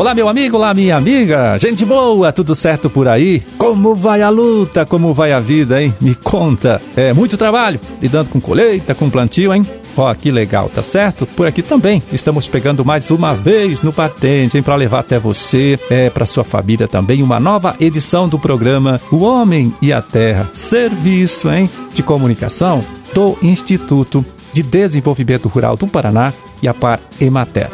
Olá, meu amigo, olá, minha amiga. Gente boa, tudo certo por aí? Como vai a luta? Como vai a vida, hein? Me conta. É muito trabalho, lidando com colheita, com plantio, hein? Ó, oh, que legal, tá certo? Por aqui também estamos pegando mais uma vez no patente, hein, para levar até você, é para sua família também uma nova edição do programa O Homem e a Terra, serviço, hein, de comunicação do Instituto de Desenvolvimento Rural do Paraná e a Par Emater.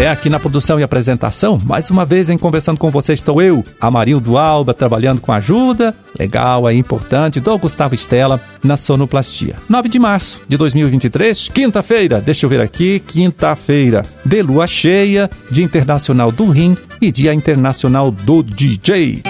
É aqui na produção e apresentação, mais uma vez em conversando com você estou eu, Amarildo Alba, trabalhando com ajuda, legal aí, importante, do Gustavo Estela, na sonoplastia. 9 de março de 2023, quinta-feira, deixa eu ver aqui, quinta-feira, de lua cheia, Dia Internacional do Rim e Dia Internacional do DJ.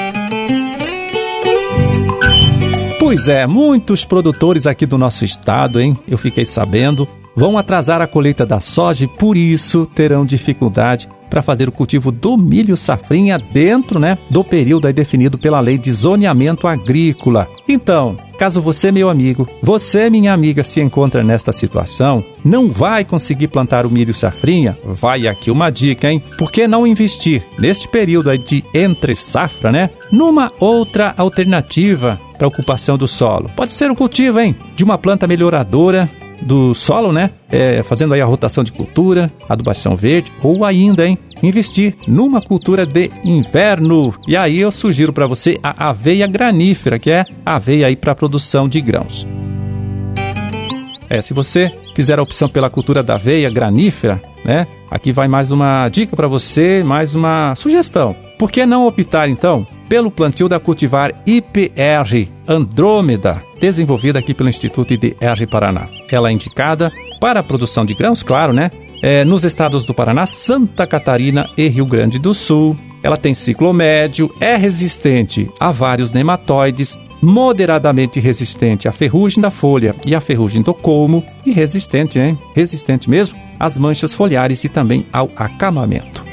Pois é, muitos produtores aqui do nosso estado, hein? Eu fiquei sabendo, vão atrasar a colheita da soja e por isso terão dificuldade para fazer o cultivo do milho safrinha dentro né, do período definido pela lei de zoneamento agrícola. Então, caso você, meu amigo, você, minha amiga, se encontra nesta situação, não vai conseguir plantar o milho safrinha, vai aqui uma dica, hein? Por que não investir neste período de entre safra, né? Numa outra alternativa para ocupação do solo. Pode ser um cultivo, hein? De uma planta melhoradora do solo, né? É, fazendo aí a rotação de cultura, adubação verde, ou ainda, hein, investir numa cultura de inverno. E aí eu sugiro para você a aveia granífera, que é aveia aí para produção de grãos. É, se você fizer a opção pela cultura da aveia granífera, né? Aqui vai mais uma dica para você, mais uma sugestão. Por que não optar então pelo plantio da cultivar IPR Andrômeda, desenvolvida aqui pelo Instituto IDR Paraná. Ela é indicada para a produção de grãos, claro, né? É, nos estados do Paraná, Santa Catarina e Rio Grande do Sul. Ela tem ciclo médio, é resistente a vários nematóides, moderadamente resistente à ferrugem da folha e à ferrugem do colmo e resistente, hein? Resistente mesmo às manchas foliares e também ao acamamento.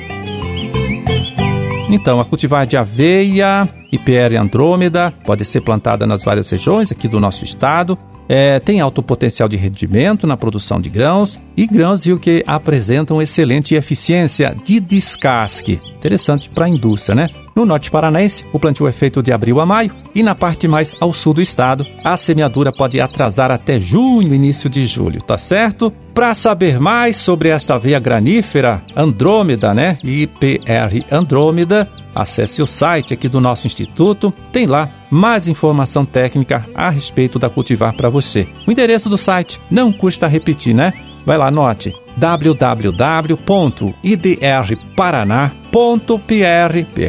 Então, a cultivar de aveia, IPR Andrômeda, pode ser plantada nas várias regiões aqui do nosso estado. É, tem alto potencial de rendimento na produção de grãos e grãos viu que apresentam excelente eficiência de descasque. Interessante para a indústria, né? No norte paranaense, o plantio é feito de abril a maio e na parte mais ao sul do estado, a semeadura pode atrasar até junho, início de julho, tá certo? Para saber mais sobre esta veia granífera Andrômeda, né? IPR Andrômeda, acesse o site aqui do nosso instituto, tem lá mais informação técnica a respeito da cultivar para você. O endereço do site não custa repetir, né? Vai lá, anote www.idrparaná.pr,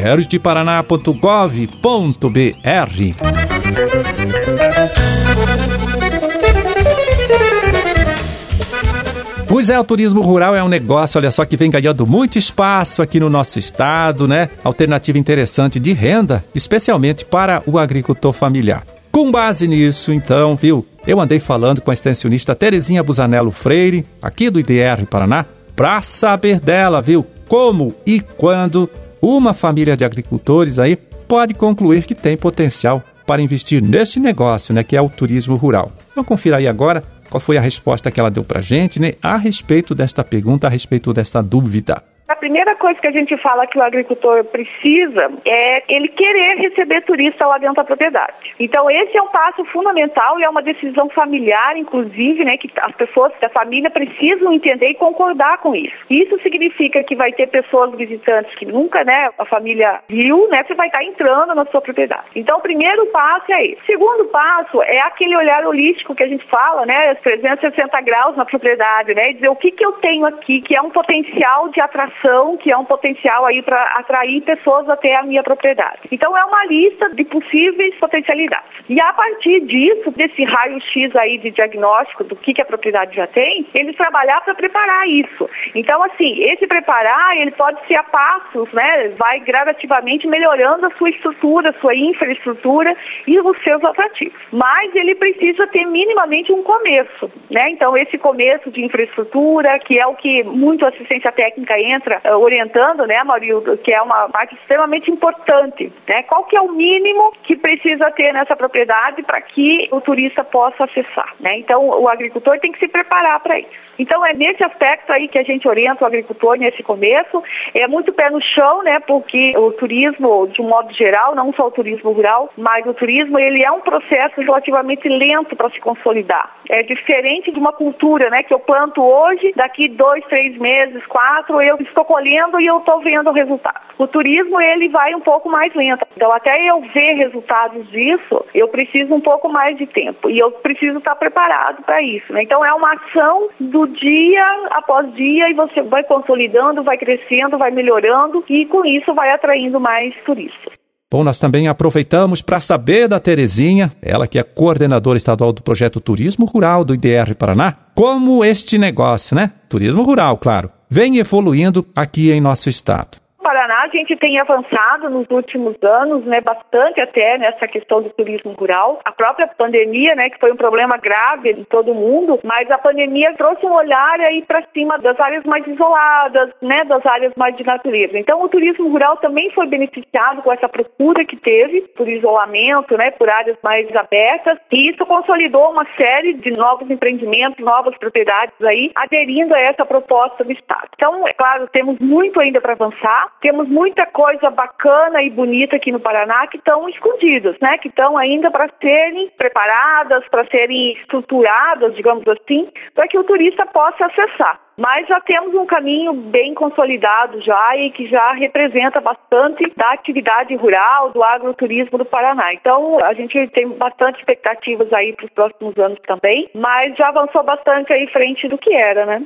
Pois é, o turismo rural é um negócio, olha só, que vem ganhando muito espaço aqui no nosso estado, né? Alternativa interessante de renda, especialmente para o agricultor familiar. Com base nisso, então, viu? Eu andei falando com a extensionista Terezinha Busanello Freire, aqui do IDR Paraná, para saber dela, viu? Como e quando uma família de agricultores aí pode concluir que tem potencial para investir neste negócio, né, que é o turismo rural. Vamos conferir aí agora qual foi a resposta que ela deu para gente, né, a respeito desta pergunta, a respeito desta dúvida. Primeira coisa que a gente fala que o agricultor precisa é ele querer receber turista lá dentro da propriedade. Então esse é um passo fundamental e é uma decisão familiar, inclusive, né, que as pessoas da família precisam entender e concordar com isso. Isso significa que vai ter pessoas visitantes que nunca, né, a família viu, né, você vai estar entrando na sua propriedade. Então o primeiro passo é esse. O segundo passo é aquele olhar holístico que a gente fala, né, 360 graus na propriedade, né, dizer o que que eu tenho aqui que é um potencial de atração que é um potencial aí para atrair pessoas até a minha propriedade. Então é uma lista de possíveis potencialidades. E a partir disso, desse raio-x aí de diagnóstico do que, que a propriedade já tem, eles trabalhar para preparar isso. Então, assim, esse preparar, ele pode ser a passos, né? Vai gradativamente melhorando a sua estrutura, a sua infraestrutura e os seus atrativos. Mas ele precisa ter minimamente um começo, né? Então, esse começo de infraestrutura, que é o que muito assistência técnica entra uh, orientando, né, Maurílio, que é uma parte extremamente importante, né? Qual que é o mínimo que precisa ter nessa propriedade para que o turista possa acessar, né? Então, o agricultor tem que se preparar para isso. Então, é nesse aspecto aí que a gente orienta o agricultor nesse começo. É muito pé no chão, né? Porque o turismo, de um modo geral, não só o turismo rural, mas o turismo, ele é um processo relativamente lento para se consolidar. É diferente de uma cultura, né? Que eu planto hoje, daqui dois, três meses, quatro, eu estou colhendo e eu estou vendo o resultado. O turismo, ele vai um pouco mais lento. Então, até eu ver resultados disso, eu preciso um pouco mais de tempo. E eu preciso estar preparado para isso. Né? Então, é uma ação do dia após dia e você vai consolidando, vai crescendo, vai melhorando e com isso vai atraindo mais turistas. Bom, nós também aproveitamos para saber da Terezinha, ela que é coordenadora estadual do projeto Turismo Rural do IDR Paraná, como este negócio, né? Turismo rural, claro, vem evoluindo aqui em nosso estado. Paraná a gente tem avançado nos últimos anos, né, bastante até nessa questão do turismo rural. A própria pandemia, né, que foi um problema grave em todo mundo, mas a pandemia trouxe um olhar aí para cima das áreas mais isoladas, né, das áreas mais de natureza. Então o turismo rural também foi beneficiado com essa procura que teve por isolamento, né, por áreas mais abertas, e isso consolidou uma série de novos empreendimentos, novas propriedades aí aderindo a essa proposta do Estado. Então, é claro, temos muito ainda para avançar, temos muita coisa bacana e bonita aqui no Paraná que estão escondidas, né? Que estão ainda para serem preparadas, para serem estruturadas, digamos assim, para que o turista possa acessar. Mas já temos um caminho bem consolidado já e que já representa bastante da atividade rural, do agroturismo do Paraná. Então, a gente tem bastante expectativas aí para os próximos anos também, mas já avançou bastante aí frente do que era, né?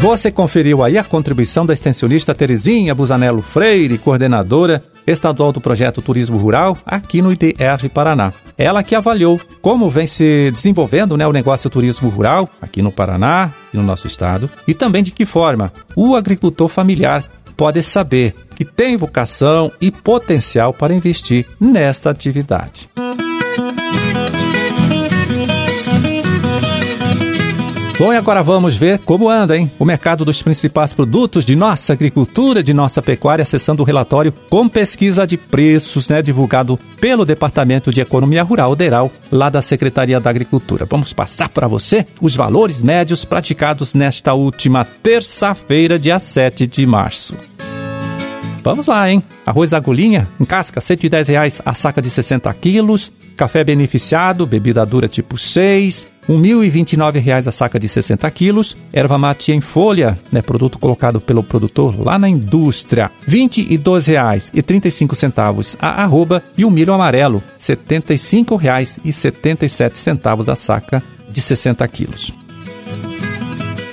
Você conferiu aí a contribuição da extensionista Terezinha Busanello Freire, coordenadora estadual do projeto Turismo Rural aqui no IDR Paraná. Ela que avaliou como vem se desenvolvendo né, o negócio turismo rural aqui no Paraná e no nosso estado e também de que forma o agricultor familiar pode saber que tem vocação e potencial para investir nesta atividade. Bom, e agora vamos ver como anda, hein? O mercado dos principais produtos de nossa agricultura, de nossa pecuária, acessando o relatório com pesquisa de preços, né, divulgado pelo Departamento de Economia Rural DERAL, lá da Secretaria da Agricultura. Vamos passar para você os valores médios praticados nesta última terça-feira, dia 7 de março. Vamos lá, hein? Arroz agulhinha, em casca, 110 reais a saca de 60 quilos. Café beneficiado, bebida dura tipo 6, R$ 1.029 a saca de 60 quilos. Erva mate em folha, né, produto colocado pelo produtor lá na indústria, R$ 22,35 a arroba. E o milho amarelo, R$ 75,77 a saca de 60 quilos.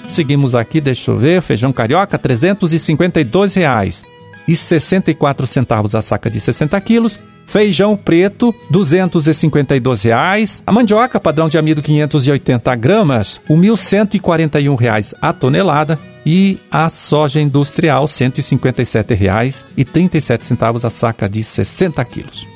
Seguimos aqui, deixa eu ver, feijão carioca, 352 reais e 64 centavos a saca de 60 quilos. Feijão preto, 252 reais. A mandioca, padrão de amido 580 gramas, R$ 1.141 a tonelada. E a soja industrial, R$ 157,37 a saca de 60 quilos.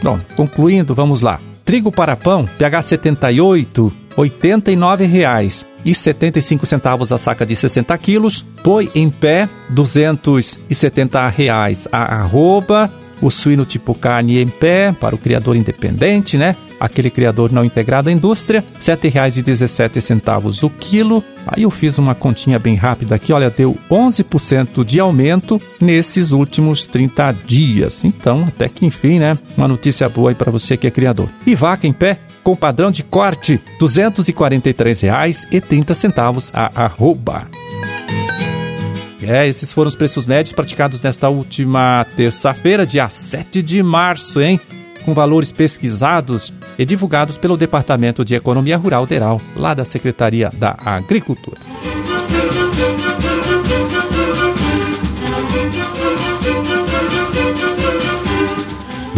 Bom, concluindo, vamos lá. Trigo para pão, PH 78, R$ 89,00 e 75 centavos a saca de 60 quilos. Boi em pé, 270 reais a arroba. O suíno tipo carne em pé, para o criador independente, né? Aquele criador não integrado à indústria, R$ 7,17 o quilo. Aí eu fiz uma continha bem rápida aqui, olha, deu 11% de aumento nesses últimos 30 dias. Então, até que enfim, né? Uma notícia boa aí para você que é criador. E vaca em pé, com padrão de corte, R$ 243,30 a arroba. É, esses foram os preços médios praticados nesta última terça-feira, dia 7 de março, hein? Com valores pesquisados e divulgados pelo Departamento de Economia Rural Deral, lá da Secretaria da Agricultura.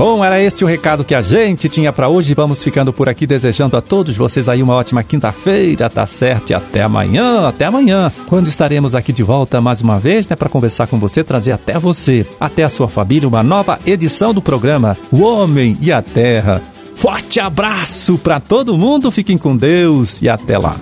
Bom, era este o recado que a gente tinha para hoje. Vamos ficando por aqui desejando a todos vocês aí uma ótima quinta-feira, tá certo? E até amanhã, até amanhã, quando estaremos aqui de volta mais uma vez, né, para conversar com você, trazer até você, até a sua família, uma nova edição do programa O Homem e a Terra. Forte abraço para todo mundo, fiquem com Deus e até lá.